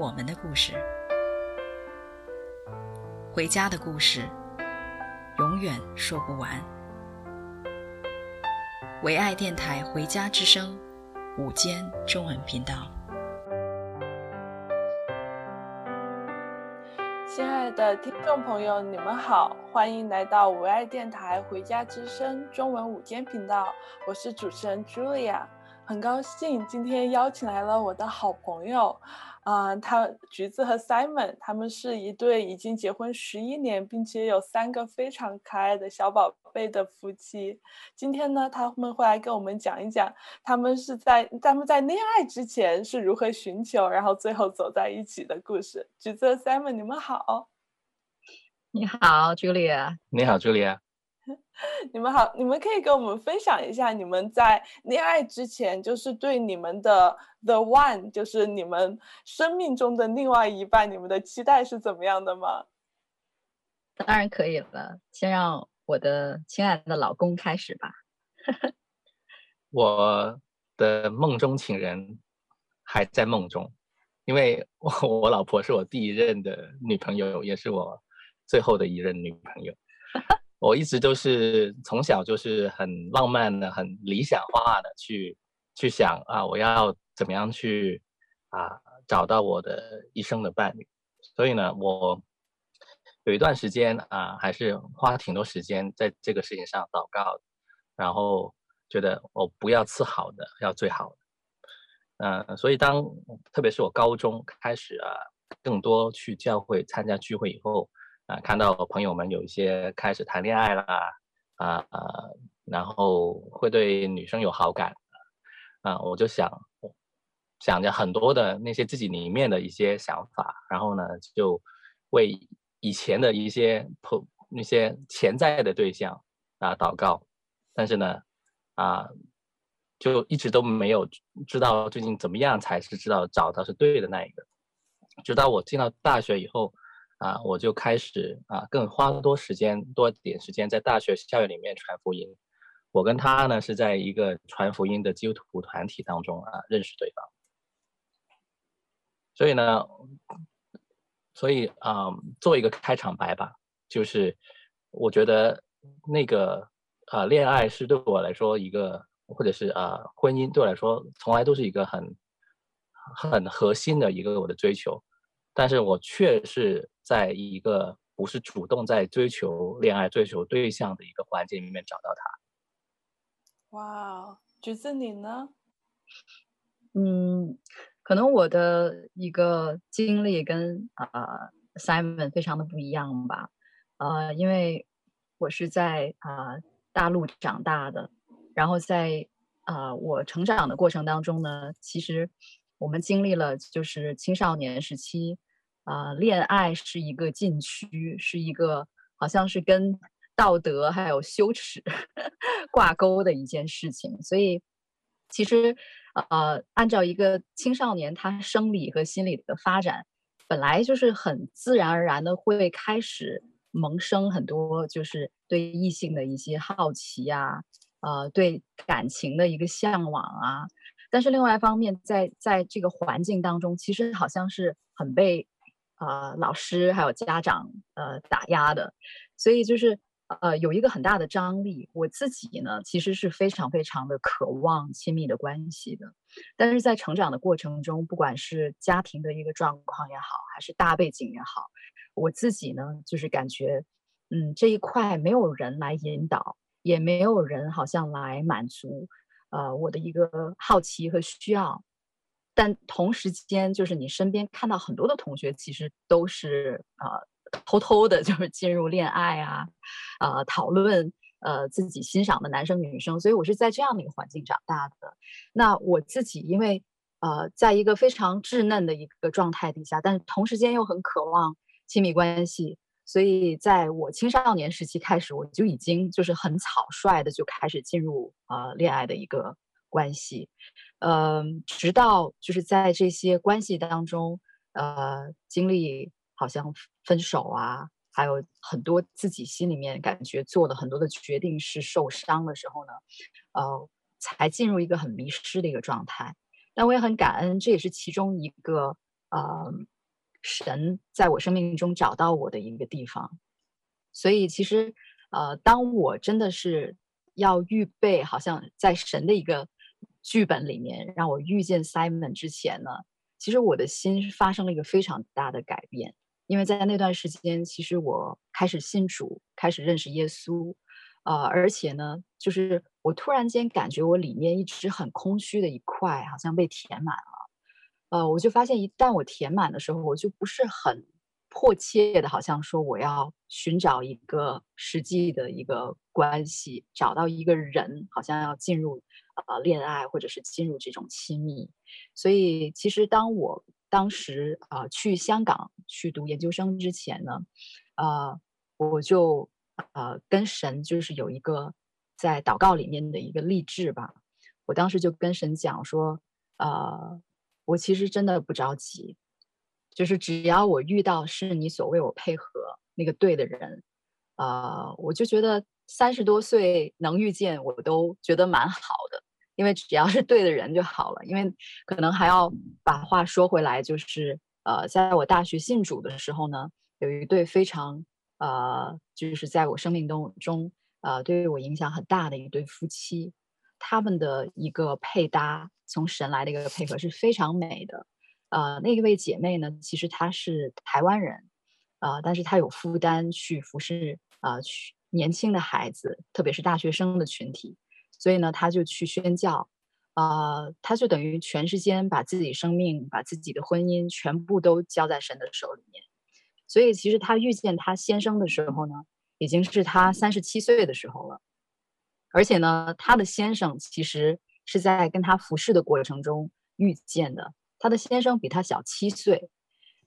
我们的故事，回家的故事，永远说不完。唯爱电台《回家之声》午间中文频道。亲爱的听众朋友，你们好，欢迎来到唯爱电台《回家之声》中文午间频道，我是主持人 Julia，很高兴今天邀请来了我的好朋友。啊、呃，他橘子和 Simon，他们是一对已经结婚十一年，并且有三个非常可爱的小宝贝的夫妻。今天呢，他们会来跟我们讲一讲，他们是在他们在恋爱之前是如何寻求，然后最后走在一起的故事。橘子和 Simon，你们好。你好，Julia。你好，Julia。你们好，你们可以跟我们分享一下你们在恋爱之前，就是对你们的 the one，就是你们生命中的另外一半，你们的期待是怎么样的吗？当然可以了，先让我的亲爱的老公开始吧。我的梦中情人还在梦中，因为我 我老婆是我第一任的女朋友，也是我最后的一任女朋友。我一直都是从小就是很浪漫的、很理想化的去去想啊，我要怎么样去啊找到我的一生的伴侣。所以呢，我有一段时间啊，还是花挺多时间在这个事情上祷告，然后觉得我不要次好的，要最好的。嗯、所以当特别是我高中开始啊，更多去教会参加聚会以后。啊，看到朋友们有一些开始谈恋爱了啊啊，然后会对女生有好感啊，我就想想着很多的那些自己里面的一些想法，然后呢，就为以前的一些朋那些潜在的对象啊祷告，但是呢，啊，就一直都没有知道最近怎么样才是知道找到是对的那一个，直到我进到大学以后。啊，我就开始啊，更花多时间多点时间在大学校园里面传福音。我跟他呢是在一个传福音的基督徒团体当中啊认识对方。所以呢，所以啊，做一个开场白吧，就是我觉得那个啊恋爱是对我来说一个，或者是啊婚姻对我来说从来都是一个很很核心的一个我的追求。但是我却是在一个不是主动在追求恋爱、追求对象的一个环境里面找到他。哇，橘子你呢？嗯，可能我的一个经历跟啊、呃、Simon 非常的不一样吧。呃，因为我是在啊、呃、大陆长大的，然后在啊、呃、我成长的过程当中呢，其实。我们经历了就是青少年时期，啊、呃，恋爱是一个禁区，是一个好像是跟道德还有羞耻 挂钩的一件事情。所以，其实，呃，按照一个青少年他生理和心理的发展，本来就是很自然而然的会开始萌生很多就是对异性的一些好奇呀、啊，呃，对感情的一个向往啊。但是另外一方面，在在这个环境当中，其实好像是很被呃老师还有家长呃打压的，所以就是呃有一个很大的张力。我自己呢，其实是非常非常的渴望亲密的关系的，但是在成长的过程中，不管是家庭的一个状况也好，还是大背景也好，我自己呢，就是感觉嗯这一块没有人来引导，也没有人好像来满足。呃，我的一个好奇和需要，但同时间就是你身边看到很多的同学，其实都是呃偷偷的，就是进入恋爱啊，呃讨论呃自己欣赏的男生女生，所以我是在这样的一个环境长大的。那我自己因为呃，在一个非常稚嫩的一个状态底下，但是同时间又很渴望亲密关系，所以在我青少年时期开始，我就已经就是很草率的就开始进入呃恋爱的一个关系，呃，直到就是在这些关系当中，呃，经历好像分手啊，还有很多自己心里面感觉做的很多的决定是受伤的时候呢，呃，才进入一个很迷失的一个状态。但我也很感恩，这也是其中一个呃，神在我生命中找到我的一个地方。所以其实呃，当我真的是要预备，好像在神的一个剧本里面让我遇见 Simon 之前呢，其实我的心发生了一个非常大的改变，因为在那段时间，其实我开始信主，开始认识耶稣。呃，而且呢，就是我突然间感觉我里面一直很空虚的一块，好像被填满了。呃，我就发现，一旦我填满的时候，我就不是很迫切的，好像说我要寻找一个实际的一个关系，找到一个人，好像要进入呃恋爱，或者是进入这种亲密。所以，其实当我当时呃去香港去读研究生之前呢，呃，我就。呃，跟神就是有一个在祷告里面的一个立志吧。我当时就跟神讲说，呃，我其实真的不着急，就是只要我遇到是你所为我配合那个对的人，呃，我就觉得三十多岁能遇见我都觉得蛮好的，因为只要是对的人就好了。因为可能还要把话说回来，就是呃，在我大学信主的时候呢，有一对非常。呃，就是在我生命当中，呃，对于我影响很大的一对夫妻，他们的一个配搭，从神来的一个配合是非常美的。呃，那一位姐妹呢，其实她是台湾人，呃，但是她有负担去服侍呃去年轻的孩子，特别是大学生的群体，所以呢，她就去宣教，呃，她就等于全时间把自己生命、把自己的婚姻全部都交在神的手里面。所以，其实她遇见她先生的时候呢，已经是她三十七岁的时候了。而且呢，她的先生其实是在跟她服侍的过程中遇见的。她的先生比她小七岁，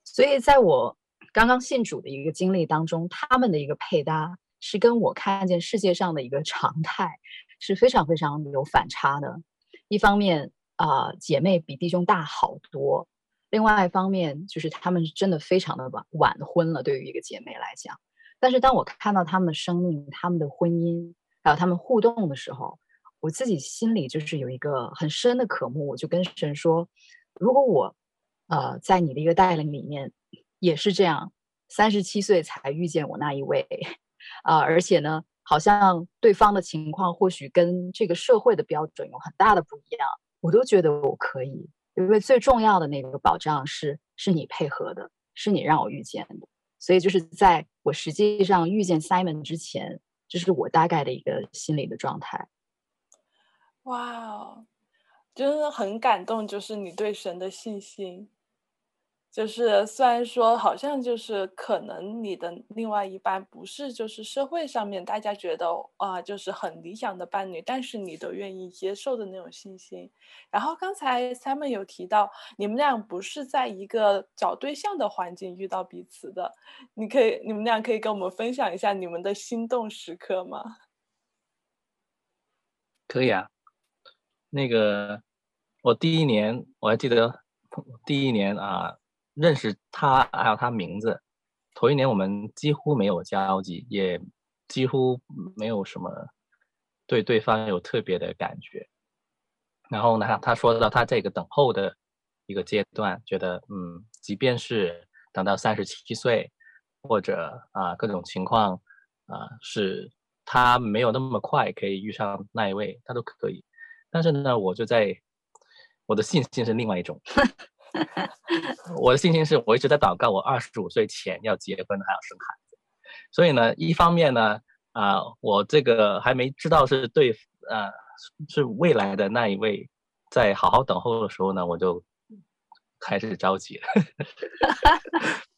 所以在我刚刚信主的一个经历当中，他们的一个配搭是跟我看见世界上的一个常态是非常非常有反差的。一方面啊，姐妹比弟兄大好多。另外一方面，就是他们真的非常的晚晚婚了，对于一个姐妹来讲。但是当我看到他们的生命、他们的婚姻，还有他们互动的时候，我自己心里就是有一个很深的渴慕。我就跟神说：如果我，呃，在你的一个带领里面也是这样，三十七岁才遇见我那一位，啊、呃，而且呢，好像对方的情况或许跟这个社会的标准有很大的不一样，我都觉得我可以。因为最重要的那个保障是，是你配合的，是你让我遇见的，所以就是在我实际上遇见 Simon 之前，这是我大概的一个心理的状态。哇哦，真的很感动，就是你对神的信心。就是虽然说好像就是可能你的另外一半不是就是社会上面大家觉得啊、就是很理想的伴侣，但是你都愿意接受的那种信心。然后刚才 Simon 有提到你们俩不是在一个找对象的环境遇到彼此的，你可以你们俩可以跟我们分享一下你们的心动时刻吗？可以啊，那个我第一年我还记得第一年啊。认识他还有他名字，头一年我们几乎没有交集，也几乎没有什么对对方有特别的感觉。然后呢，他说到他这个等候的一个阶段，觉得嗯，即便是等到三十七岁，或者啊各种情况啊是他没有那么快可以遇上那一位，他都可以。但是呢，我就在我的信心是另外一种。我的信心是我一直在祷告，我二十五岁前要结婚还要生孩子。所以呢，一方面呢，啊、呃，我这个还没知道是对，呃，是未来的那一位，在好好等候的时候呢，我就开始着急了。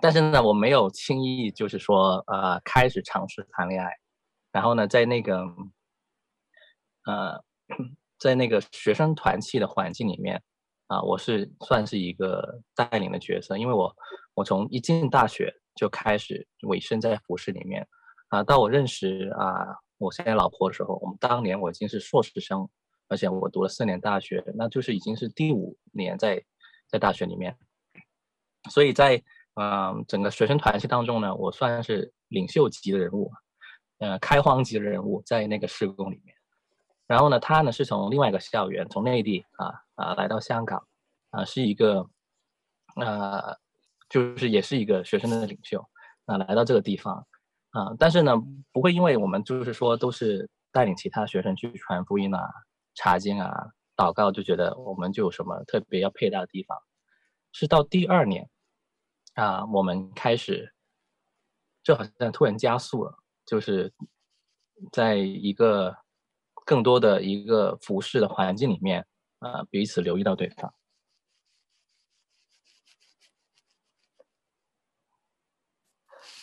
但是呢，我没有轻易就是说，呃，开始尝试谈恋爱。然后呢，在那个，呃，在那个学生团契的环境里面。啊，我是算是一个带领的角色，因为我我从一进大学就开始委身在服饰里面，啊，到我认识啊我现在老婆的时候，我们当年我已经是硕士生，而且我读了四年大学，那就是已经是第五年在在大学里面，所以在嗯、整个学生团体当中呢，我算是领袖级的人物，呃，开荒级的人物在那个事工里面。然后呢，他呢是从另外一个校园，从内地啊啊来到香港，啊是一个，呃，就是也是一个学生的领袖，啊来到这个地方，啊，但是呢不会因为我们就是说都是带领其他学生去传福音啊、查经啊、祷告，就觉得我们就有什么特别要配搭的地方，是到第二年，啊我们开始，就好像突然加速了，就是在一个。更多的一个服饰的环境里面，啊、呃，彼此留意到对方。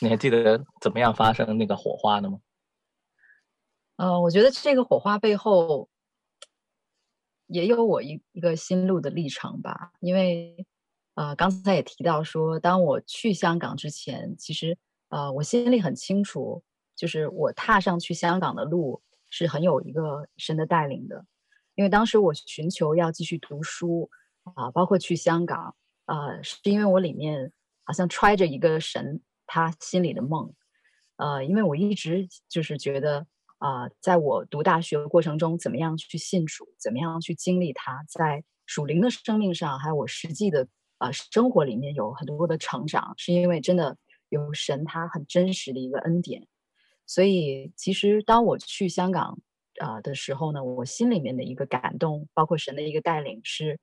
你还记得怎么样发生那个火花的吗？呃，我觉得这个火花背后也有我一一个心路的历程吧。因为，呃，刚才也提到说，当我去香港之前，其实，呃，我心里很清楚，就是我踏上去香港的路。是很有一个神的带领的，因为当时我寻求要继续读书啊，包括去香港啊，是因为我里面好像揣着一个神他心里的梦，呃，因为我一直就是觉得啊，在我读大学的过程中，怎么样去信主，怎么样去经历他，在属灵的生命上，还有我实际的啊生活里面有很多的成长，是因为真的有神他很真实的一个恩典。所以，其实当我去香港啊、呃、的时候呢，我心里面的一个感动，包括神的一个带领是，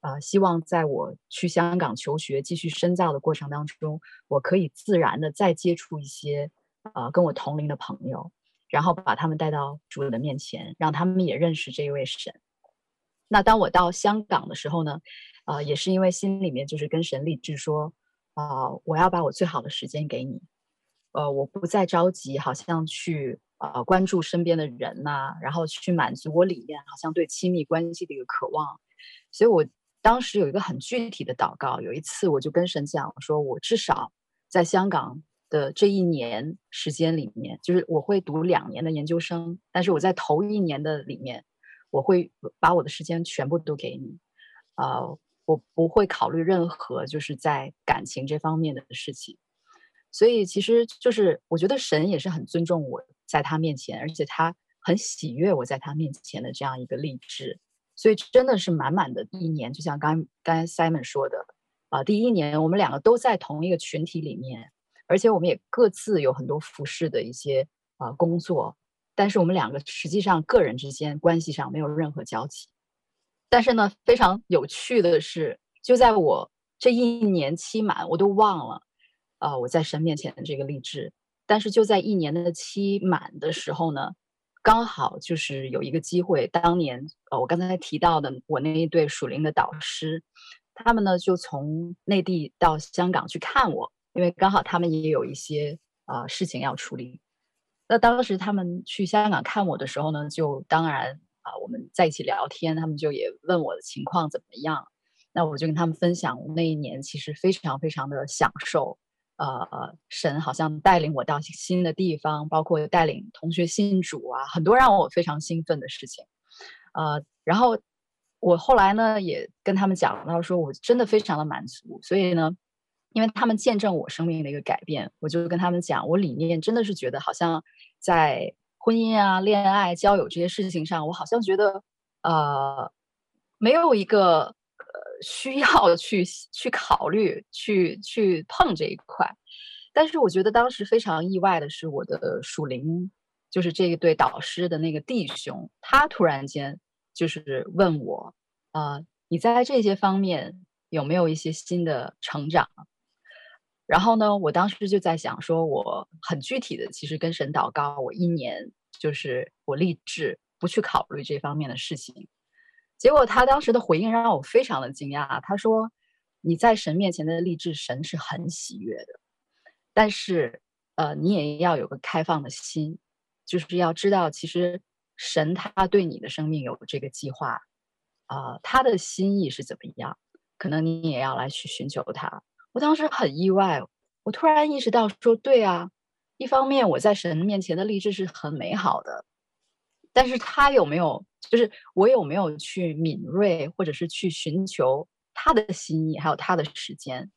啊、呃，希望在我去香港求学、继续深造的过程当中，我可以自然的再接触一些啊、呃、跟我同龄的朋友，然后把他们带到主的面前，让他们也认识这一位神。那当我到香港的时候呢，啊、呃，也是因为心里面就是跟神立志说，啊、呃，我要把我最好的时间给你。呃，我不再着急，好像去呃关注身边的人呐、然后去满足我里面好像对亲密关系的一个渴望。所以我当时有一个很具体的祷告，有一次我就跟神讲我说，我至少在香港的这一年时间里面，就是我会读两年的研究生，但是我在头一年的里面，我会把我的时间全部都给你，呃，我不会考虑任何就是在感情这方面的事情。所以其实就是，我觉得神也是很尊重我在他面前，而且他很喜悦我在他面前的这样一个励志。所以真的是满满的一年，就像刚刚 Simon 说的啊，第一年我们两个都在同一个群体里面，而且我们也各自有很多服侍的一些啊工作，但是我们两个实际上个人之间关系上没有任何交集。但是呢，非常有趣的是，就在我这一年期满，我都忘了。啊、呃，我在神面前的这个立志，但是就在一年的期满的时候呢，刚好就是有一个机会。当年呃，我刚才提到的我那一对属灵的导师，他们呢就从内地到香港去看我，因为刚好他们也有一些啊、呃、事情要处理。那当时他们去香港看我的时候呢，就当然啊、我们在一起聊天，他们就也问我的情况怎么样。那我就跟他们分享，那一年其实非常非常的享受。呃，神好像带领我到新的地方，包括带领同学信主啊，很多让我非常兴奋的事情。呃，然后我后来呢也跟他们讲到说，我真的非常的满足。所以呢，因为他们见证我生命的一个改变，我就跟他们讲，我里面真的是觉得好像在婚姻啊、恋爱、交友这些事情上，我好像觉得呃没有一个。需要去去考虑去去碰这一块，但是我觉得当时非常意外的是，我的属灵就是这一对导师的那个弟兄，他突然间就是问我，啊、你在这些方面有没有一些新的成长？然后呢，我当时就在想，说我很具体的，其实跟神祷告，我一年就是我立志不去考虑这方面的事情。结果他当时的回应让我非常的惊讶。他说：“你在神面前的立志，神是很喜悦的，但是，呃，你也要有个开放的心，就是要知道，其实神他对你的生命有这个计划，啊、他的心意是怎么样？可能你也要来去寻求他。我当时很意外，我突然意识到说，对啊，一方面我在神面前的立志是很美好的，但是他有没有，就是我有没有去敏锐，或者是去寻求他的心意，还有他的时间？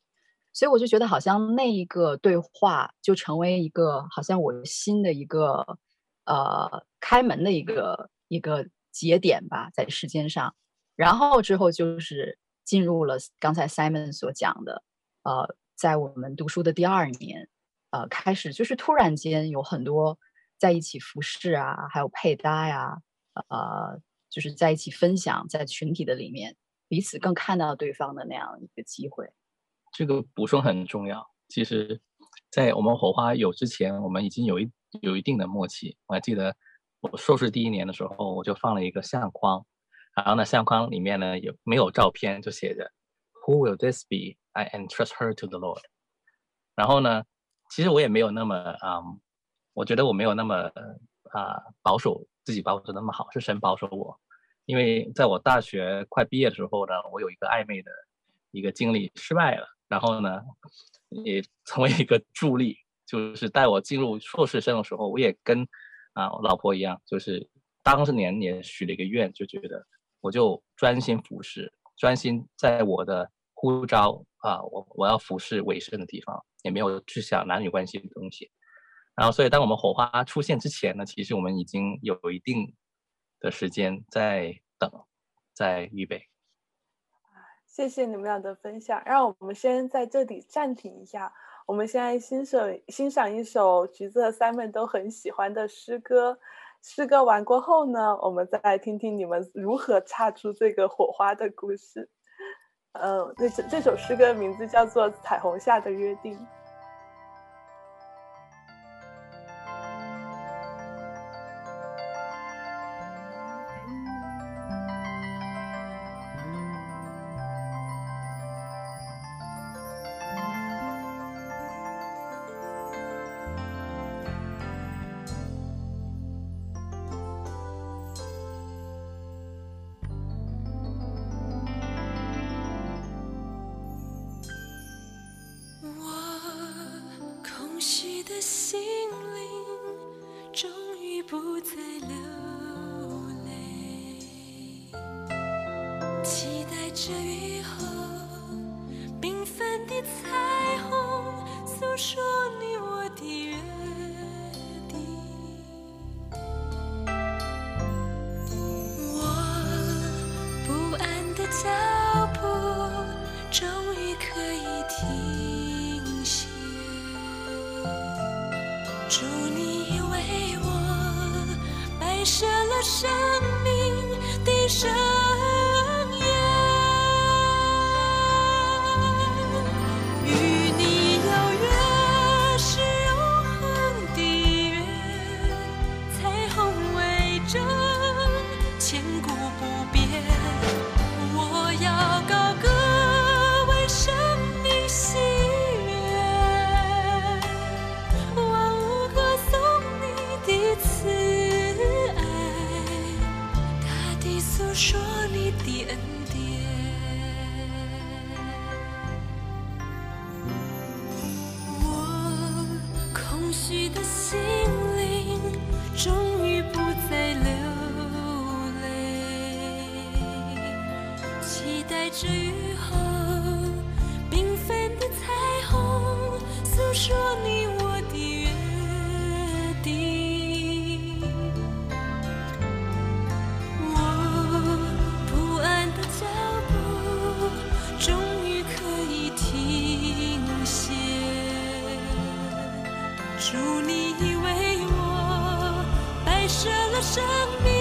所以我就觉得，好像那一个对话就成为一个，好像我新的一个，呃，开门的一个一个节点吧，在时间上。然后之后就是进入了刚才 Simon 所讲的，呃，在我们读书的第二年，呃，开始就是突然间有很多在一起服侍啊，还有配搭呀，呃，就是在一起分享，在群体的里面彼此更看到对方的那样一个机会。这个补充很重要。其实，在我们火花有之前，我们已经有一有一定的默契。我还记得我硕士第一年的时候，我就放了一个相框。然后呢，相框里面呢也没有照片，就写着 “Who will this be? I entrust her to the Lord。”然后呢，其实我也没有那么啊、嗯，我觉得我没有那么啊、呃、保守，自己保守那么好，是神保守我。因为在我大学快毕业的时候呢，我有一个暧昧的一个经历失败了，然后呢，也成为一个助力，就是带我进入硕士生的时候，我也跟啊我老婆一样，就是当年也许了一个愿，就觉得。我就专心服侍，专心在我的呼召啊，我我要服侍委身的地方，也没有去想男女关系的东西。然后，所以当我们火花出现之前呢，其实我们已经有一定的时间在等，在预备。谢谢你们俩的分享，让我们先在这里暂停一下。我们现在欣赏欣赏一首橘子和 Simon 都很喜欢的诗歌。诗歌完过后呢，我们再来听听你们如何擦出这个火花的故事。嗯，这这首诗歌名字叫做《彩虹下的约定》。下雨。在这雨后，缤纷的彩虹诉说你我的约定，我不安的脚步终于可以停歇，祝你已为我摆设了生命。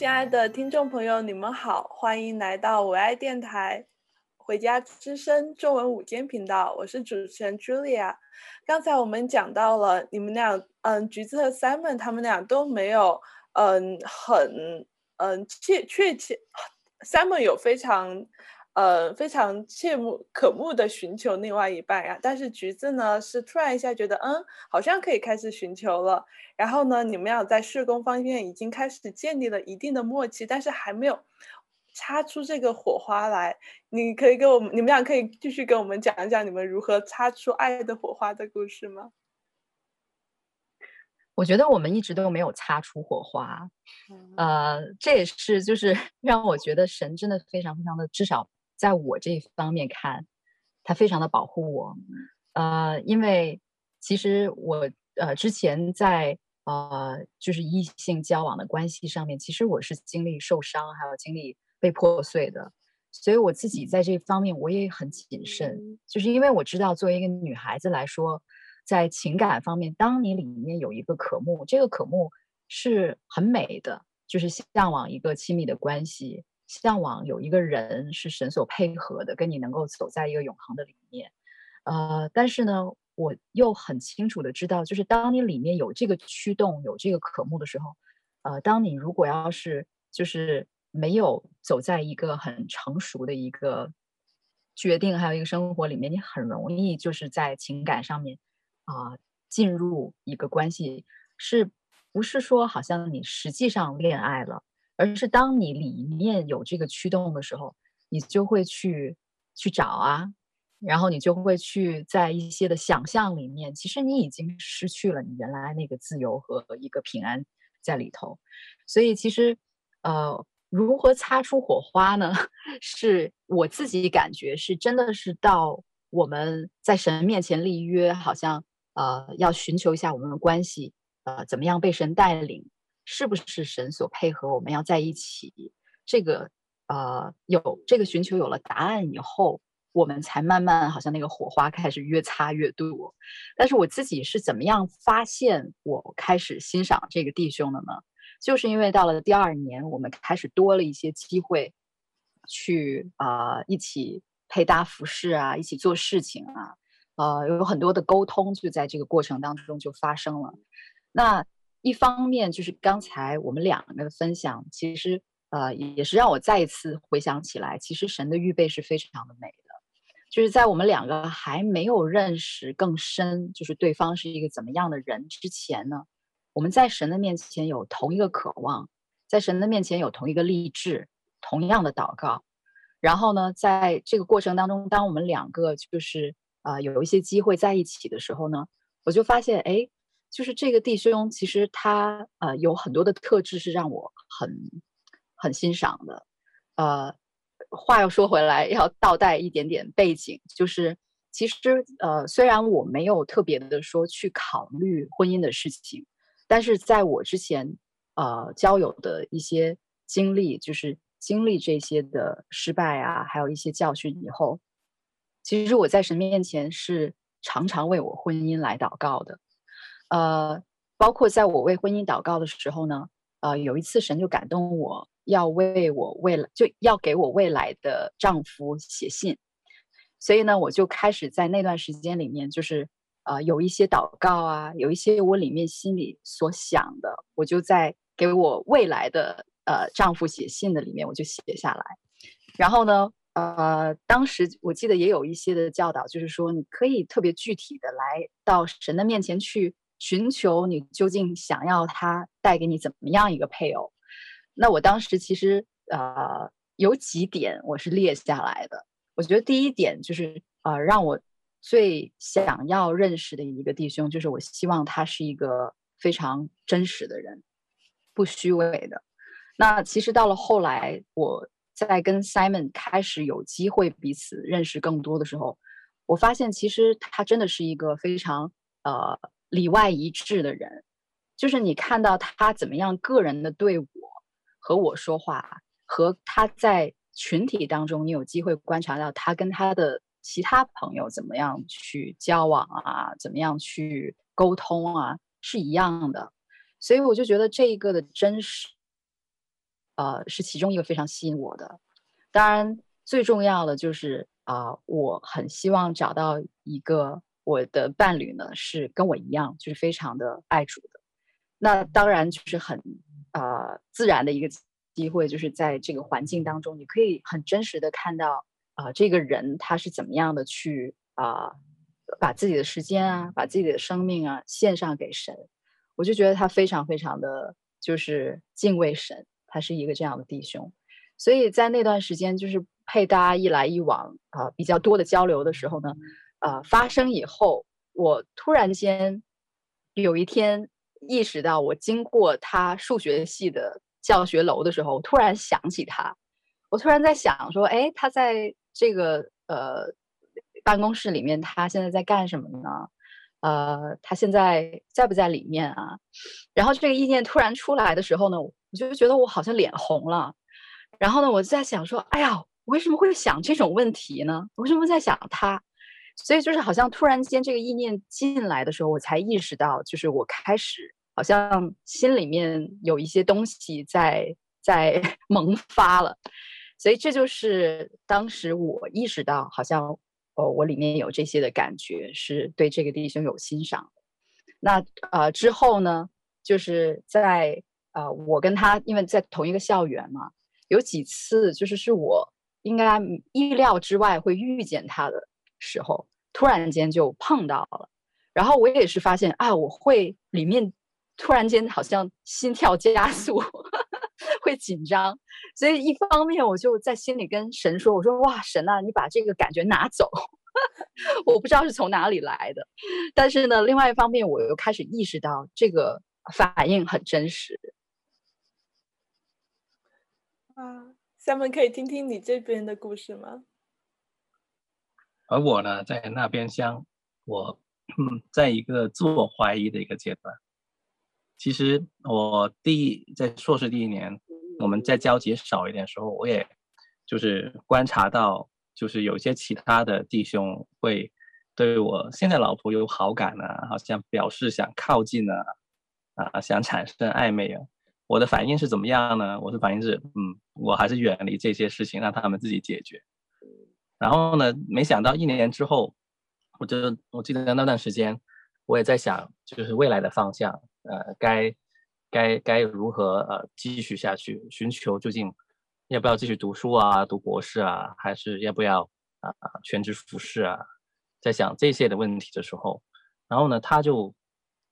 亲爱的听众朋友，你们好，欢迎来到我爱电台《回家之声》中文午间频道，我是主持人 Julia。刚才我们讲到了你们俩，嗯，橘子和 Simon 他们俩都没有，嗯，很，嗯，确确切，Simon 有非常。呃，非常切慕渴慕的寻求另外一半呀，但是橘子呢是突然一下觉得，嗯，好像可以开始寻求了。然后呢，你们俩在社工方面已经开始建立了一定的默契，但是还没有擦出这个火花来。你可以给我们，你们俩可以继续给我们讲一讲你们如何擦出爱的火花的故事吗？我觉得我们一直都没有擦出火花，嗯、呃，这也是就是 让我觉得神真的非常非常的至少。在我这方面看，他非常的保护我，呃，因为其实我呃之前在呃就是异性交往的关系上面，其实我是经历受伤，还有经历被破碎的，所以我自己在这方面我也很谨慎，就是因为我知道作为一个女孩子来说，在情感方面，当你里面有一个渴慕，这个渴慕是很美的，就是向往一个亲密的关系。向往有一个人是神所配合的，跟你能够走在一个永恒的里面，呃，但是呢，我又很清楚的知道，就是当你里面有这个驱动、有这个渴慕的时候，呃，当你如果要是就是没有走在一个很成熟的一个决定，还有一个生活里面，你很容易就是在情感上面啊、进入一个关系，是不是说好像你实际上恋爱了？而是当你里面有这个驱动的时候，你就会去去找啊，然后你就会去在一些的想象里面，其实你已经失去了你原来那个自由和一个平安在里头。所以其实，呃，如何擦出火花呢？是我自己感觉是真的是到我们在神面前立约，好像呃要寻求一下我们的关系，呃，怎么样被神带领。是不是神所配合我们要在一起？这个呃，有这个寻求有了答案以后，我们才慢慢好像那个火花开始越擦越多。但是我自己是怎么样发现我开始欣赏这个弟兄的呢？就是因为到了第二年，我们开始多了一些机会去啊、呃、一起配搭服饰啊，一起做事情啊，呃，有很多的沟通就在这个过程当中就发生了。那。一方面就是刚才我们两个的分享，其实呃也是让我再一次回想起来，其实神的预备是非常的美的。就是在我们两个还没有认识更深，就是对方是一个怎么样的人之前呢，我们在神的面前有同一个渴望，在神的面前有同一个立志，同样的祷告。然后呢，在这个过程当中，当我们两个就是呃有一些机会在一起的时候呢，我就发现哎。就是这个弟兄，其实他呃有很多的特质是让我很很欣赏的。呃，话又说回来，要倒带一点点背景，就是其实呃虽然我没有特别的说去考虑婚姻的事情，但是在我之前呃交友的一些经历，就是经历这些的失败啊，还有一些教训以后，其实我在神面前是常常为我婚姻来祷告的。呃，包括在我为婚姻祷告的时候呢，呃，有一次神就感动我要为我未来就要给我未来的丈夫写信，所以呢，我就开始在那段时间里面，就是呃有一些祷告啊，有一些我里面心里所想的，我就在给我未来的呃丈夫写信的里面，我就写下来。然后呢，呃，当时我记得也有一些的教导，就是说你可以特别具体的来到神的面前去。寻求你究竟想要他带给你怎么样一个配偶？那我当时其实呃有几点我是列下来的。我觉得第一点就是呃让我最想要认识的一个弟兄，就是我希望他是一个非常真实的人，不虚伪的。那其实到了后来，我在跟 Simon 开始有机会彼此认识更多的时候，我发现其实他真的是一个非常呃。里外一致的人，就是你看到他怎么样个人的对我和我说话，和他在群体当中，你有机会观察到他跟他的其他朋友怎么样去交往啊，怎么样去沟通啊，是一样的。所以我就觉得这一个的真实，呃是其中一个非常吸引我的。当然，最重要的就是啊、我很希望找到一个我的伴侣呢，是跟我一样，就是非常的爱主的。那当然就是很呃自然的一个机会，就是在这个环境当中，你可以很真实的看到啊、这个人他是怎么样的去啊。把自己的时间啊，把自己的生命啊献上给神，我就觉得他非常非常的就是敬畏神，他是一个这样的弟兄，所以在那段时间就是配搭一来一往啊、比较多的交流的时候呢，呃发生以后，我突然间有一天意识到，我经过他数学系的教学楼的时候，我突然想起他，我突然在想说，哎，他在这个呃。办公室里面，他现在在干什么呢？呃，他现在在不在里面啊？然后这个意念突然出来的时候呢，我就觉得我好像脸红了。然后呢，我就在想说，哎呀，我为什么会想这种问题呢？我为什么在想他？所以就是好像突然间这个意念进来的时候，我才意识到，就是我开始好像心里面有一些东西在在 萌发了。所以这就是当时我意识到好像。哦，我里面有这些的感觉，是对这个弟兄有欣赏。那呃之后呢，就是在呃我跟他因为在同一个校园嘛，有几次就是是我应该意料之外会遇见他的时候，突然间就碰到了。然后我也是发现啊，我会里面突然间好像心跳加速，会紧张。所以一方面我就在心里跟神说：“我说哇，神啊，你把这个感觉拿走。”我不知道是从哪里来的，但是呢，另外一方面我又开始意识到这个反应很真实。啊，下面可以听听你这边的故事吗？而我呢，在那边厢，我在一个自我怀疑的一个阶段。其实我第一在硕士第一年。我们在交集少一点时候，我也就是观察到，就是有些其他的弟兄会对我现在老婆有好感啊，好像表示想靠近啊，啊，想产生暧昧啊。我的反应是怎么样呢？我的反应是，嗯，我还是远离这些事情，让他们自己解决。然后呢，没想到一年之后，我就我记得那段时间，我也在想，就是未来的方向，呃，该。该该如何呃继续下去？寻求究竟要不要继续读书啊，读博士啊，还是要不要啊全职服侍啊？在想这些的问题的时候，然后呢，他就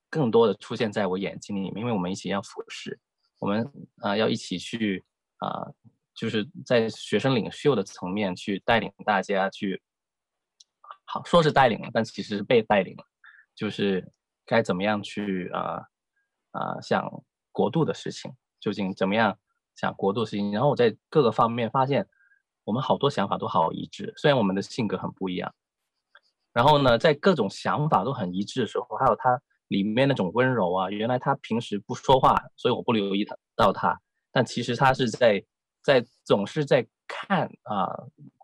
更多的出现在我眼睛里面，因为我们一起要服侍，我们啊、要一起去啊、就是在学生领袖的层面去带领大家去，好说是带领了，但其实是被带领了，就是该怎么样去啊啊、呃呃、想。国度的事情究竟怎么样？想国度事情，然后我在各个方面发现，我们好多想法都好一致。虽然我们的性格很不一样，然后呢，在各种想法都很一致的时候，还有他里面那种温柔啊，原来他平时不说话，所以我不留意他到他，但其实他是在在总是在看啊、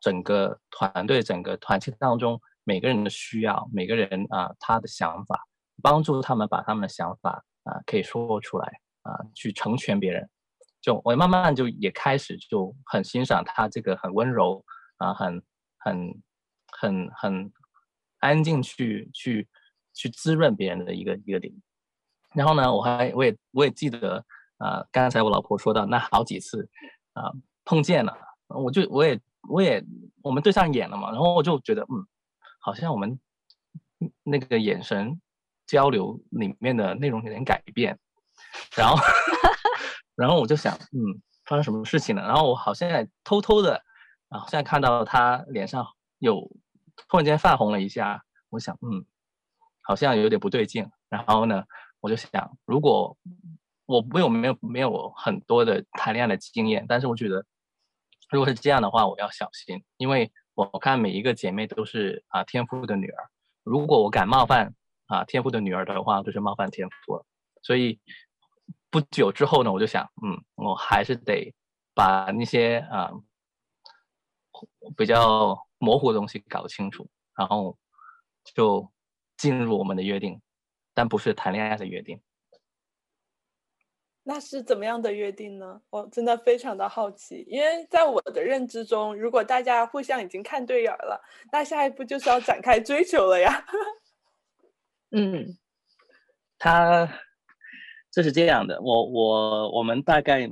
整个团队、整个团体当中每个人的需要，每个人啊、他的想法，帮助他们把他们的想法啊、可以说出来。啊，去成全别人，就我慢慢就也开始就很欣赏他这个很温柔啊，很很很很安静去去去滋润别人的一个一个点。然后呢，我还我也我也记得啊，刚才我老婆说到那好几次啊碰见了，我就我也我也我们对上眼了嘛，然后我就觉得嗯，好像我们那个眼神交流里面的内容有点改变。然后，然后我就想，嗯，发生什么事情了？然后我好像偷偷的，啊，现在看到他脸上有突然间泛红了一下，我想，嗯，好像有点不对劲。然后呢，我就想，如果我没有没有没有很多的谈恋爱的经验，但是我觉得，如果是这样的话，我要小心，因为我看每一个姐妹都是啊天赋的女儿，如果我敢冒犯啊天赋的女儿的话，就是冒犯天赋了，所以。不久之后呢，我就想，嗯，我还是得把那些啊、比较模糊的东西搞清楚，然后就进入我们的约定，但不是谈恋爱的约定。那是怎么样的约定呢？我真的非常的好奇，因为在我的认知中，如果大家互相已经看对眼了，那下一步就是要展开追求了呀。嗯，他这是这样的，我我我们大概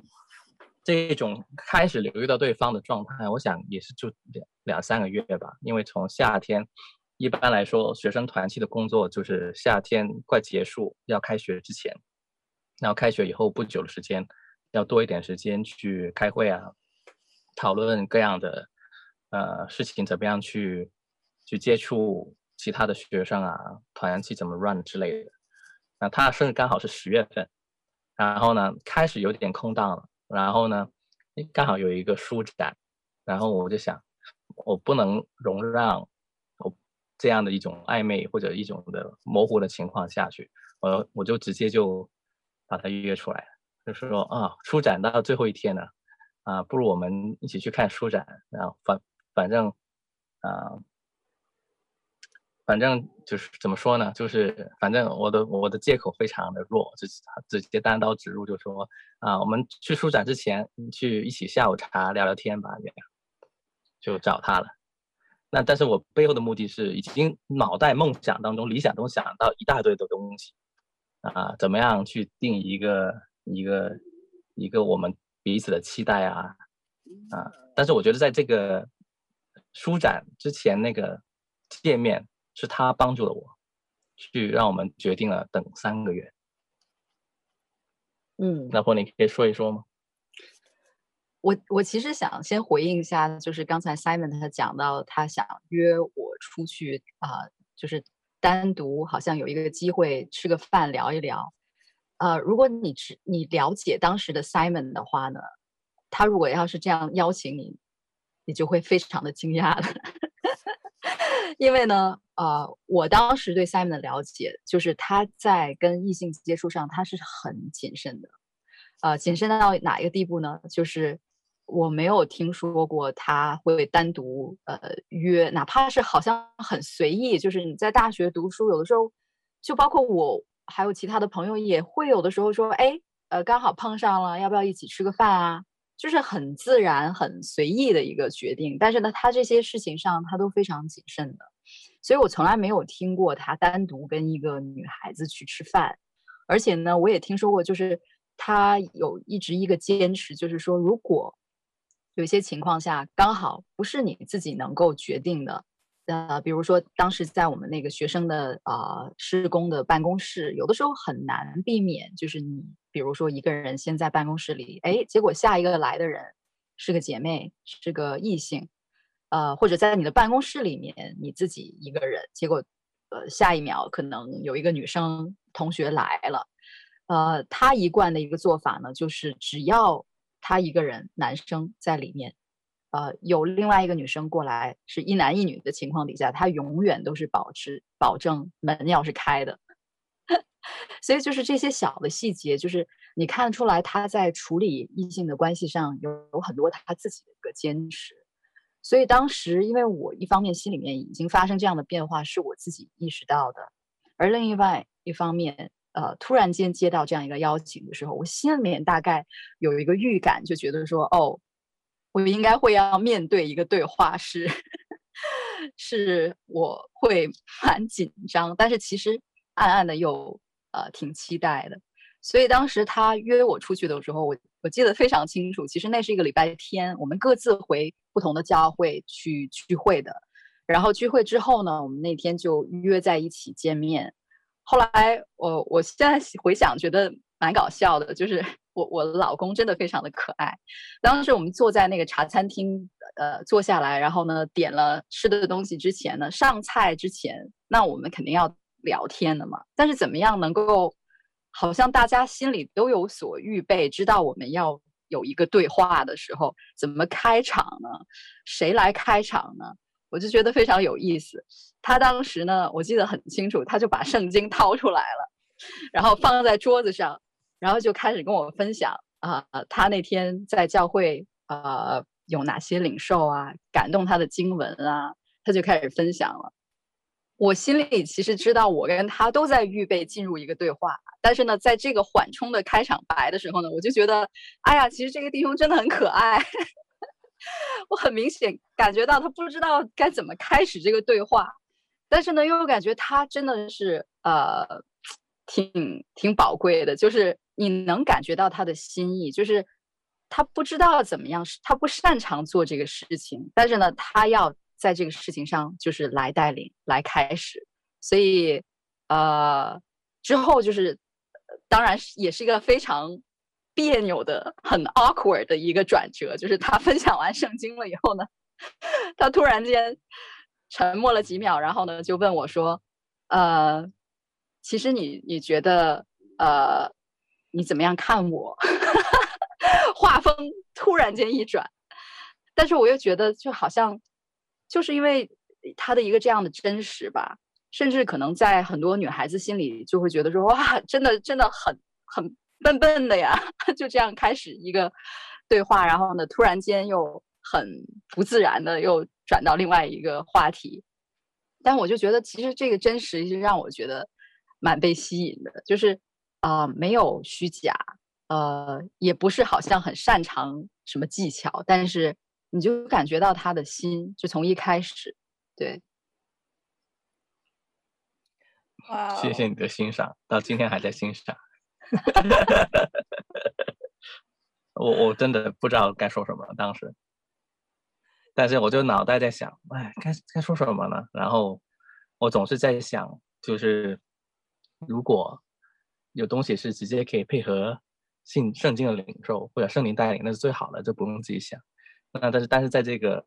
这种开始留意到对方的状态，我想也是就两两三个月吧，因为从夏天，一般来说学生团契的工作就是夏天快结束要开学之前。然后开学以后不久的时间，要多一点时间去开会啊，讨论各样的呃事情，怎么样去去接触其他的学生啊，团契怎么 run 之类的。那他生日刚好是十月份，然后呢开始有点空档了，然后呢刚好有一个书展，然后我就想，我不能容让我这样的一种暧昧或者一种的模糊的情况下去，我我就直接就。把他约出来，就是说啊，书展到最后一天了，啊，不如我们一起去看书展。然后反反正，啊，反正就是怎么说呢？就是反正我的我的借口非常的弱，就直接单刀直入，就说啊，我们去书展之前去一起下午茶聊聊天吧，这样就找他了。那但是我背后的目的是已经脑袋梦想当中、理想中想到一大堆的东西。啊，怎么样去定一个一个一个我们彼此的期待啊？啊，但是我觉得在这个舒展之前那个界面，是他帮助了我，去让我们决定了等三个月。嗯，老婆，你可以说一说吗？我我其实想先回应一下，就是刚才 Simon 他讲到他想约我出去啊，就是。单独好像有一个机会吃个饭聊一聊，呃，如果你知你了解当时的 Simon 的话呢，他如果要是这样邀请你，你就会非常的惊讶了，因为呢，呃，我当时对 Simon 的了解就是他在跟异性接触上他是很谨慎的，呃，谨慎到哪一个地步呢？就是。我没有听说过他会单独呃约，哪怕是好像很随意，就是你在大学读书，有的时候就包括我还有其他的朋友也会有的时候说，哎，呃，刚好碰上了，要不要一起吃个饭啊？就是很自然、很随意的一个决定。但是呢，他这些事情上他都非常谨慎的，所以我从来没有听过他单独跟一个女孩子去吃饭。而且呢，我也听说过，就是他有一直一个坚持，就是说如果。有些情况下，刚好不是你自己能够决定的，呃，比如说当时在我们那个学生的、呃、施工的办公室，有的时候很难避免，就是你比如说一个人先在办公室里，哎，结果下一个来的人是个姐妹，是个异性，呃，或者在你的办公室里面你自己一个人，结果呃下一秒可能有一个女生同学来了，呃，他一贯的一个做法呢，就是只要。他一个人，男生在里面，呃，有另外一个女生过来，是一男一女的情况底下，他永远都是保持保证门要是开的。所以就是这些小的细节，就是你看出来他在处理异性的关系上有有很多他自己的一个坚持。所以当时，因为我一方面心里面已经发生这样的变化，是我自己意识到的，而另外一方面。呃，突然间接到这样一个邀请的时候，我心里面大概有一个预感，就觉得说，哦，我应该会要面对一个对话是，是我会蛮紧张，但是其实暗暗的又呃挺期待的。所以当时他约我出去的时候，我我记得非常清楚。其实那是一个礼拜天，我们各自回不同的教会去聚会的。然后聚会之后呢，我们那天就约在一起见面。后来我我现在回想觉得蛮搞笑的，就是 我我老公真的非常的可爱。当时我们坐在那个茶餐厅，呃，坐下来，然后呢点了吃的东西之前呢，上菜之前，那我们肯定要聊天的嘛。但是怎么样能够好像大家心里都有所预备，知道我们要有一个对话的时候，怎么开场呢？谁来开场呢？我就觉得非常有意思。他当时呢，我记得很清楚，他就把圣经掏出来了，然后放在桌子上，然后就开始跟我分享啊、他那天在教会啊、有哪些领受啊，感动他的经文啊，他就开始分享了。我心里其实知道，我跟他都在预备进入一个对话，但是呢，在这个缓冲的开场白的时候呢，我就觉得，哎呀，其实这个弟兄真的很可爱。我很明显感觉到他不知道该怎么开始这个对话，但是呢，又感觉他真的是呃，挺挺宝贵的，就是你能感觉到他的心意，就是他不知道怎么样，他不擅长做这个事情，但是呢，他要。在这个事情上，就是来带领，来开始，所以，呃，之后就是，当然也是一个非常别扭的、很 awkward 的一个转折。就是他 分享完圣经了以后呢，他突然间沉默了几秒，然后呢，就问我说：“呃，其实你你觉得，呃，你怎么样看我？” 画风突然间一转，但是我又觉得就好像。就是因为他的一个这样的真实吧，甚至可能在很多女孩子心里就会觉得说，哇，真的真的很很笨笨的呀，就这样开始一个对话，然后呢，突然间又很不自然的又转到另外一个话题。但我就觉得，其实这个真实是让我觉得蛮被吸引的，就是啊、呃，没有虚假，呃，也不是好像很擅长什么技巧，但是。你就感觉到他的心，就从一开始，对。哇！谢谢你的欣赏，到今天还在欣赏。哈哈哈我我真的不知道该说什么当时，但是我就脑袋在想，哎，该该说什么呢？然后我总是在想，就是如果有东西是直接可以配合信圣经的领受或者圣灵带领，那是最好的，就不用自己想。那但是但是在这个、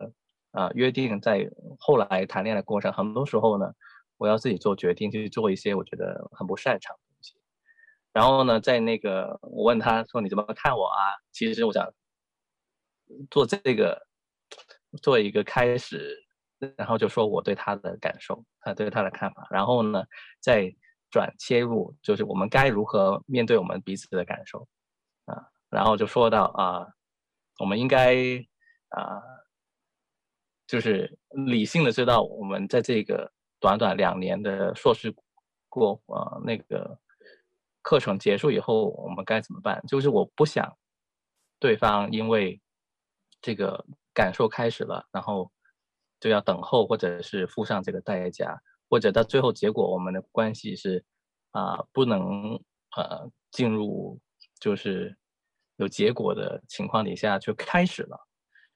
呃、约定在后来谈恋爱的过程，很多时候呢，我要自己做决定，去做一些我觉得很不擅长。然后呢，在那个我问他说，你怎么看我啊？其实我想做这个做一个开始，然后就说我对他的感受，他对他的看法。然后呢，再转切入，就是我们该如何面对我们彼此的感受啊？然后就说到啊，我们应该。啊，就是理性的知道，我们在这个短短两年的硕士过啊那个课程结束以后，我们该怎么办？就是我不想对方因为这个感受开始了，然后就要等候，或者是付上这个代价，或者到最后结果我们的关系是啊不能呃进入就是有结果的情况底下就开始了。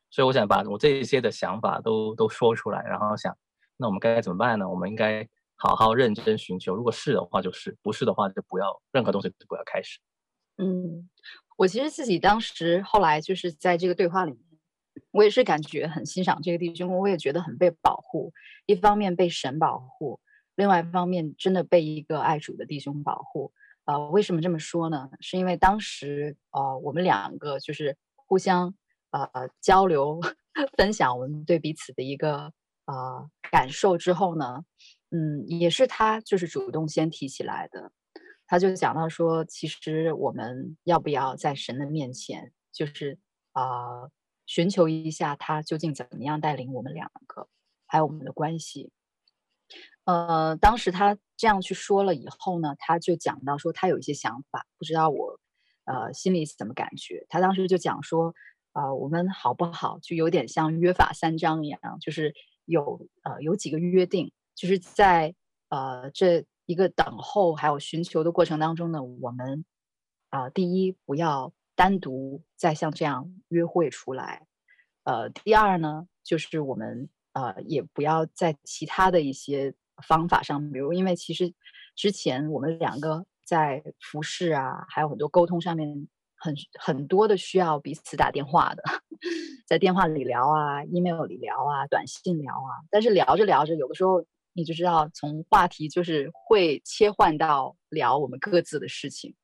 所以我想把我这些的想法都都说出来，然后想，那我们该怎么办呢？我们应该好好认真寻求，如果是的话就是，不是的话就不要任何东西都不要开始。嗯，我其实自己当时后来就是在这个对话里面，我也是感觉很欣赏这个弟兄，我也觉得很被保护，一方面被神保护，另外一方面真的被一个爱主的弟兄保护。呃，为什么这么说呢？是因为当时呃我们两个就是互相。呃，交流 分享我们对彼此的一个呃感受之后呢，嗯，也是他就是主动先提起来的，他就讲到说，其实我们要不要在神的面前，就是啊、呃，寻求一下他究竟怎么样带领我们两个，还有我们的关系。呃，当时他这样去说了以后呢，他就讲到说他有一些想法，不知道我呃心里怎么感觉。他当时就讲说。啊、我们好不好？就有点像约法三章一样，就是有呃有几个约定，就是在呃这一个等候还有寻求的过程当中呢，我们啊、第一不要单独再像这样约会出来，呃第二呢就是我们呃也不要在其他的一些方法上，比如因为其实之前我们两个在服饰啊，还有很多沟通上面。很很多的需要彼此打电话的，在电话里聊啊，email 里聊啊，短信聊啊。但是聊着聊着，有的时候你就知道，从话题就是会切换到聊我们各自的事情。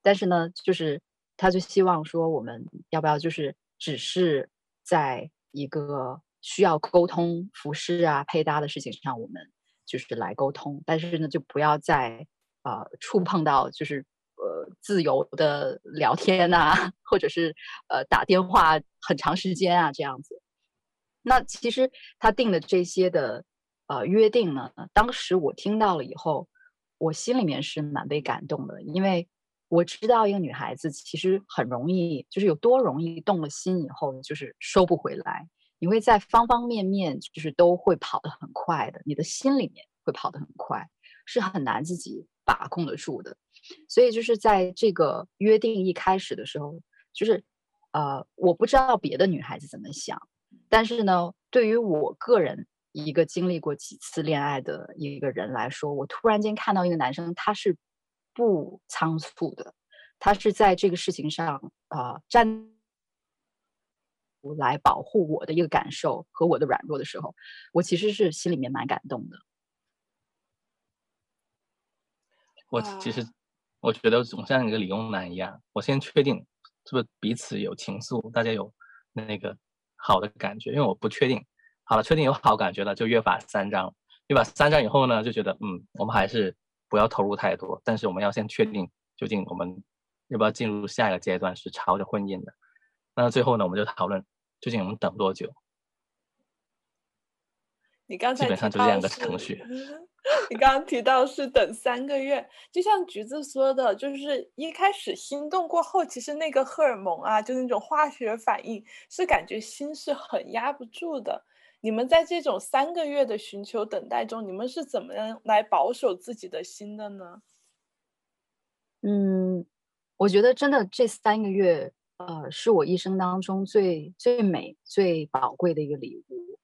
但是呢，就是他就希望说，我们要不要就是只是在一个需要沟通、服饰啊、配搭的事情上，我们就是来沟通。但是呢，就不要再呃触碰到就是。呃，自由的聊天啊，或者是呃打电话很长时间啊，这样子。那其实他定的这些的呃约定呢，当时我听到了以后，我心里面是蛮被感动的，因为我知道一个女孩子其实很容易，就是有多容易动了心以后就是收不回来，你会在方方面面就是都会跑得很快的，你的心里面会跑得很快，是很难自己把控得住的。所以就是在这个约定一开始的时候，就是呃，我不知道别的女孩子怎么想，但是呢，对于我个人一个经历过几次恋爱的一个人来说，我突然间看到一个男生，他是不仓促的，他是在这个事情上啊、呃、站来保护我的一个感受和我的软弱的时候，我其实是心里面蛮感动的。我其实。我觉得总像一个理工男一样，我先确定是不是彼此有情愫，大家有那个好的感觉。因为我不确定，好了，确定有好感觉了，就约法三章。约法三章以后呢，就觉得嗯，我们还是不要投入太多，但是我们要先确定究竟我们要不要进入下一个阶段，是朝着婚姻的。那最后呢，我们就讨论究竟我们等多久。你刚才基本上就这样的程序。你刚刚提到是等三个月，就像橘子说的，就是一开始心动过后，其实那个荷尔蒙啊，就那种化学反应，是感觉心是很压不住的。你们在这种三个月的寻求等待中，你们是怎么样来保守自己的心的呢？嗯，我觉得真的这三个月，呃，是我一生当中最最美、最宝贵的一个礼物，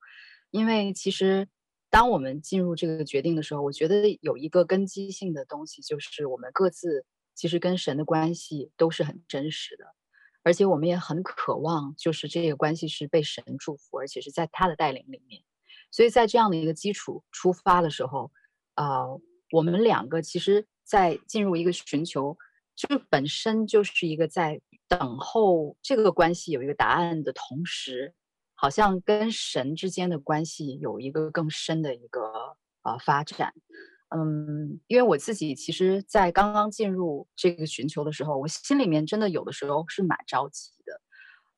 因为其实。当我们进入这个决定的时候，我觉得有一个根基性的东西，就是我们各自其实跟神的关系都是很真实的，而且我们也很渴望，就是这个关系是被神祝福，而且是在他的带领里面。所以在这样的一个基础出发的时候，啊、呃，我们两个其实，在进入一个寻求，就本身就是一个在等候这个关系有一个答案的同时。好像跟神之间的关系有一个更深的一个呃发展，嗯，因为我自己其实，在刚刚进入这个寻求的时候，我心里面真的有的时候是蛮着急的，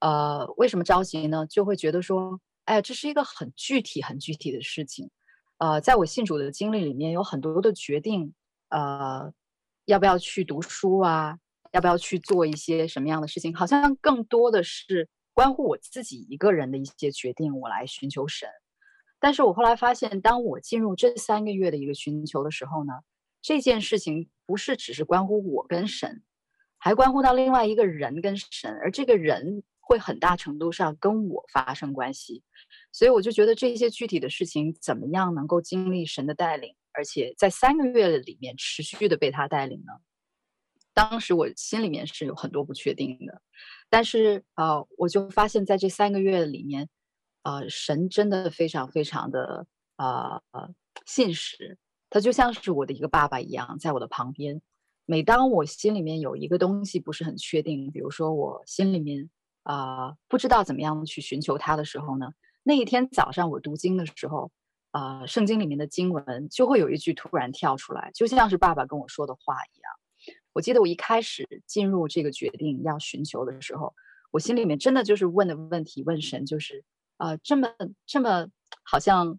呃，为什么着急呢？就会觉得说，哎，这是一个很具体、很具体的事情，呃，在我信主的经历里面，有很多的决定，呃，要不要去读书啊？要不要去做一些什么样的事情？好像更多的是。关乎我自己一个人的一些决定，我来寻求神。但是我后来发现，当我进入这三个月的一个寻求的时候呢，这件事情不是只是关乎我跟神，还关乎到另外一个人跟神，而这个人会很大程度上跟我发生关系。所以我就觉得这些具体的事情怎么样能够经历神的带领，而且在三个月里面持续的被他带领呢？当时我心里面是有很多不确定的。但是，呃，我就发现，在这三个月里面，呃，神真的非常非常的，呃现，实。他就像是我的一个爸爸一样，在我的旁边。每当我心里面有一个东西不是很确定，比如说我心里面啊、不知道怎么样去寻求他的时候呢，那一天早上我读经的时候，啊、圣经里面的经文就会有一句突然跳出来，就像是爸爸跟我说的话一样。我记得我一开始进入这个决定要寻求的时候，我心里面真的就是问的问题，问神就是，呃，这么这么好像，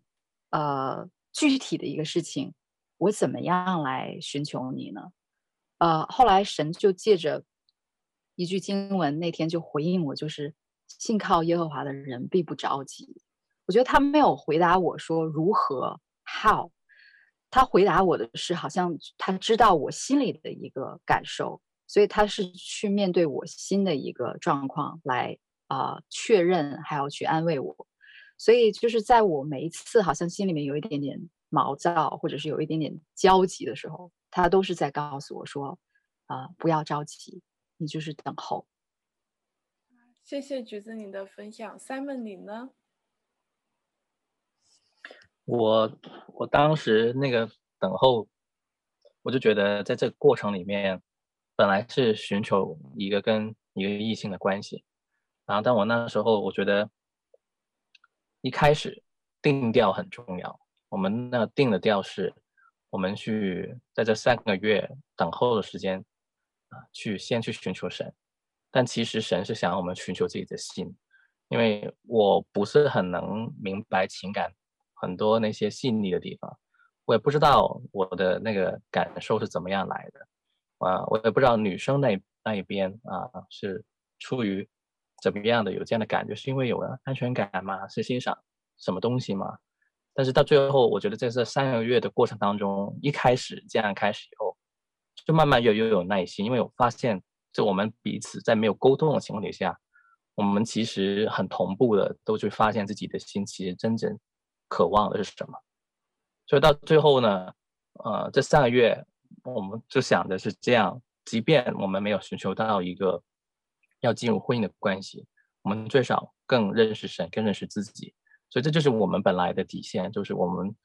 呃，具体的一个事情，我怎么样来寻求你呢？呃，后来神就借着一句经文，那天就回应我，就是信靠耶和华的人必不着急。我觉得他没有回答我说如何 how。他回答我的是，好像他知道我心里的一个感受，所以他是去面对我心的一个状况来啊、呃、确认，还要去安慰我。所以就是在我每一次好像心里面有一点点毛躁，或者是有一点点焦急的时候，他都是在告诉我说啊、呃，不要着急，你就是等候。谢谢橘子你的分享，Simon 你呢？我我当时那个等候，我就觉得在这个过程里面，本来是寻求一个跟一个异性的关系，然后但我那时候我觉得，一开始定调很重要。我们那定的调是，我们去在这三个月等候的时间，啊，去先去寻求神，但其实神是想要我们寻求自己的心，因为我不是很能明白情感。很多那些细腻的地方，我也不知道我的那个感受是怎么样来的，啊，我也不知道女生那那一边啊是出于怎么样的有这样的感觉，是因为有了安全感吗？是欣赏什么东西吗？但是到最后，我觉得在这三个月的过程当中，一开始这样开始以后，就慢慢又又有耐心，因为我发现，就我们彼此在没有沟通的情况底下，我们其实很同步的都去发现自己的心其实真正渴望的是什么。所以到最后呢，呃，这三个月我们就想的是这样，即便我们没有寻求到一个要进入婚姻的关系，我们最少更认识神，更认识自己。所以这就是我们本来的底线，就是我们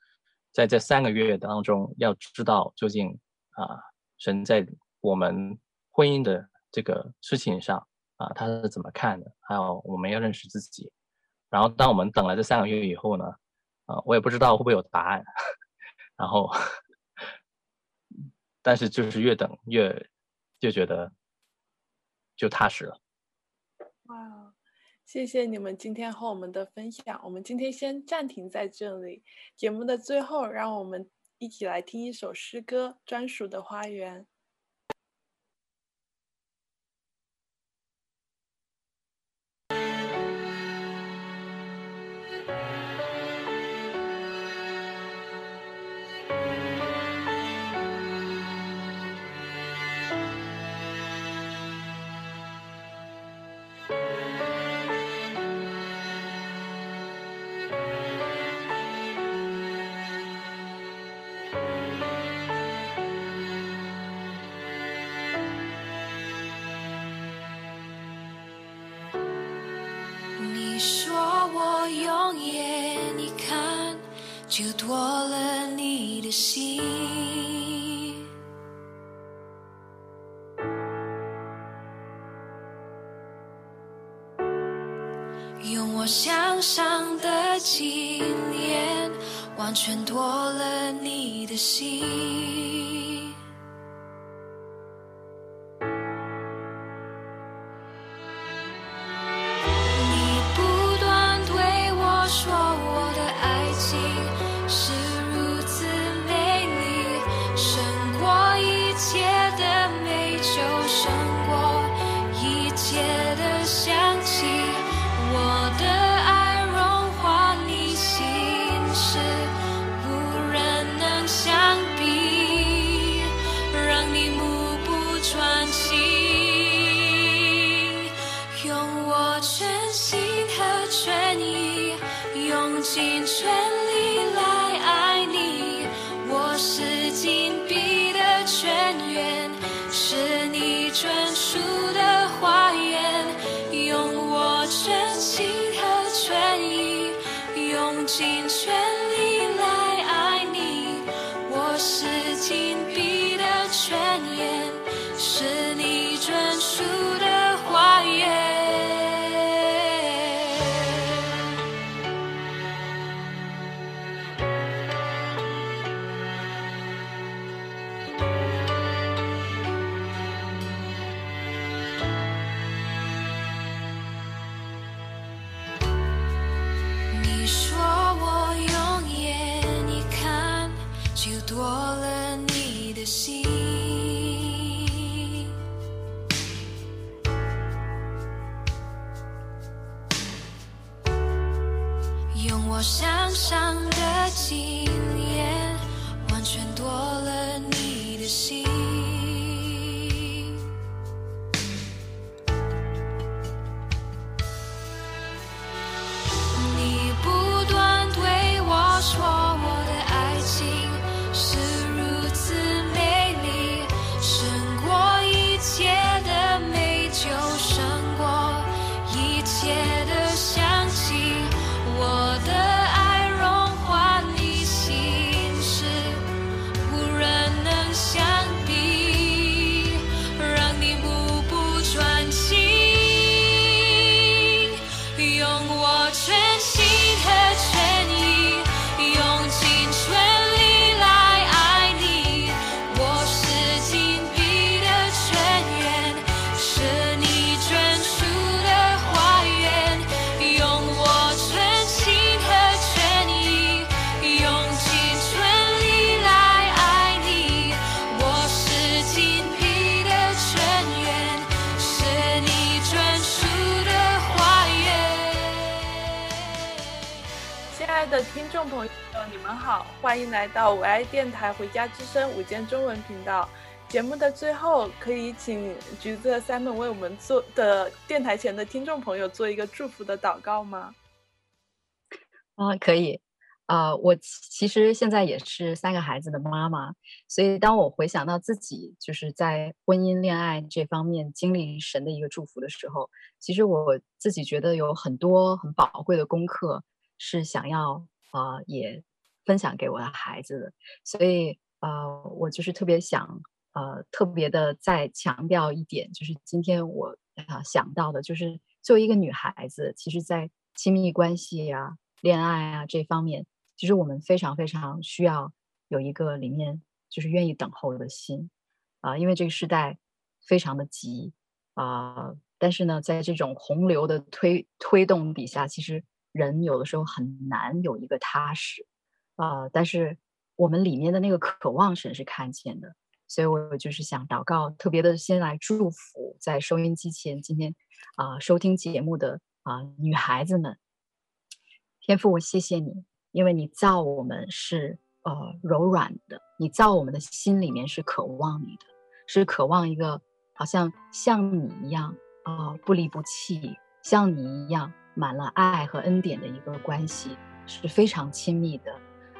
在这三个月当中要知道究竟啊，神在我们婚姻的这个事情上啊，他是怎么看的？还有我们要认识自己。然后当我们等了这三个月以后呢，啊，我也不知道会不会有答案。然后，但是就是越等越就觉得就踏实了。谢谢你们今天和我们的分享，我们今天先暂停在这里。节目的最后，让我们一起来听一首诗歌，《专属的花园》。就夺了你的心，用我向上的经验，完全夺了你的心。的听众朋友，你们好，欢迎来到我爱电台《回家之声》午间中文频道。节目的最后，可以请橘子 Simon 为我们做的电台前的听众朋友做一个祝福的祷告吗？啊，可以。啊、呃，我其实现在也是三个孩子的妈妈，所以当我回想到自己就是在婚姻恋爱这方面经历神的一个祝福的时候，其实我自己觉得有很多很宝贵的功课是想要、呃、也分享给我的孩子的，所以、呃，我就是特别想呃特别的再强调一点，就是今天我啊、想到的，就是作为一个女孩子，其实在亲密关系啊、恋爱啊这方面。其实我们非常非常需要有一个里面就是愿意等候的心啊，因为这个时代非常的急啊，但是呢，在这种洪流的推推动底下，其实人有的时候很难有一个踏实啊。但是我们里面的那个渴望神是看见的，所以我就是想祷告，特别的先来祝福在收音机前今天啊收听节目的啊女孩子们，天父，我谢谢你。因为你造我们是呃柔软的，你造我们的心里面是渴望你的，是渴望一个好像像你一样啊、呃、不离不弃，像你一样满了爱和恩典的一个关系，是非常亲密的。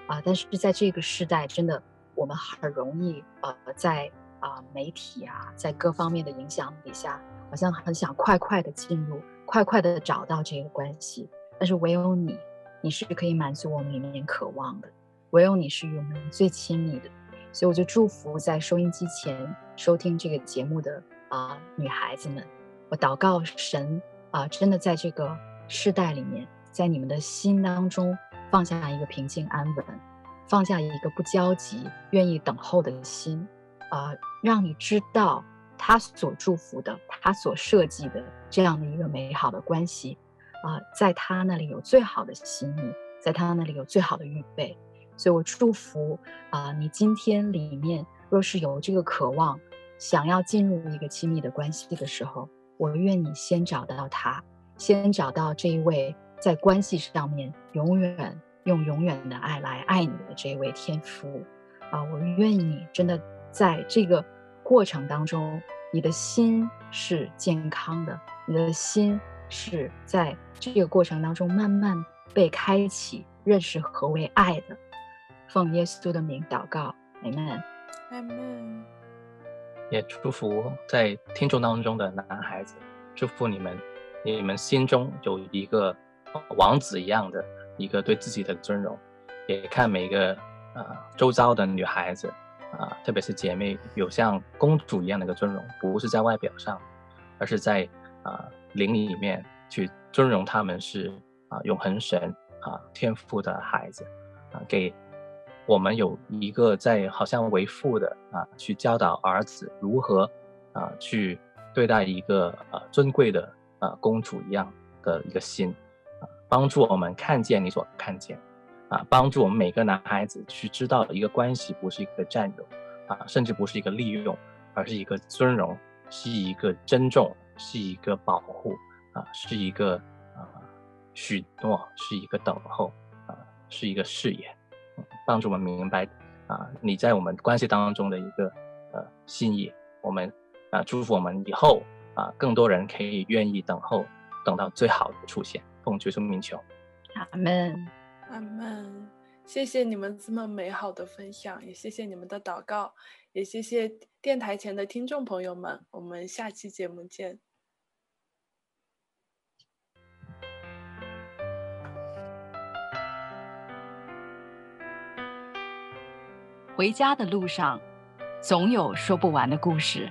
啊、但是在这个时代，真的我们很容易呃在啊、媒体啊，在各方面的影响底下，好像很想快快的进入，快快的找到这个关系，但是唯有你。你是可以满足我们里面渴望的，唯有你是与我们最亲密的，所以我就祝福在收音机前收听这个节目的啊、女孩子们，我祷告神啊、真的在这个世代里面，在你们的心当中放下一个平静安稳，放下一个不焦急、愿意等候的心啊、呃，让你知道他所祝福的、他所设计的这样的一个美好的关系。啊、在他那里有最好的心意，在他那里有最好的预备，所以我祝福啊、你今天里面若是有这个渴望，想要进入一个亲密的关系的时候，我愿你先找到他，先找到这一位在关系上面永远用永远的爱来爱你的这一位天父啊、呃，我愿你真的在这个过程当中，你的心是健康的，你的心是在。这个过程当中，慢慢被开启，认识何为爱的。奉耶稣的名祷告，阿门。阿门。也祝福在听众当中的男孩子，祝福你们，你们心中有一个王子一样的一个对自己的尊荣。也看每一个啊、呃、周遭的女孩子啊、特别是姐妹，有像公主一样的一个尊荣，不是在外表上，而是在啊、呃、灵里面。去尊荣他们是啊永恒神啊天赋的孩子啊，给我们有一个在好像为父的啊去教导儿子如何啊去对待一个啊尊贵的啊公主一样的一个心啊，帮助我们看见你所看见啊，帮助我们每个男孩子去知道一个关系不是一个占有啊，甚至不是一个利用，而是一个尊荣，是一个珍重，是一个保护。啊，是一个啊许诺，是一个等候，啊，是一个誓言，帮助我们明白啊，你在我们关系当中的一个呃心意。我们啊，祝福我们以后啊，更多人可以愿意等候，等到最好的出现。奉主名求，阿门，阿门。谢谢你们这么美好的分享，也谢谢你们的祷告，也谢谢电台前的听众朋友们。我们下期节目见。回家的路上，总有说不完的故事。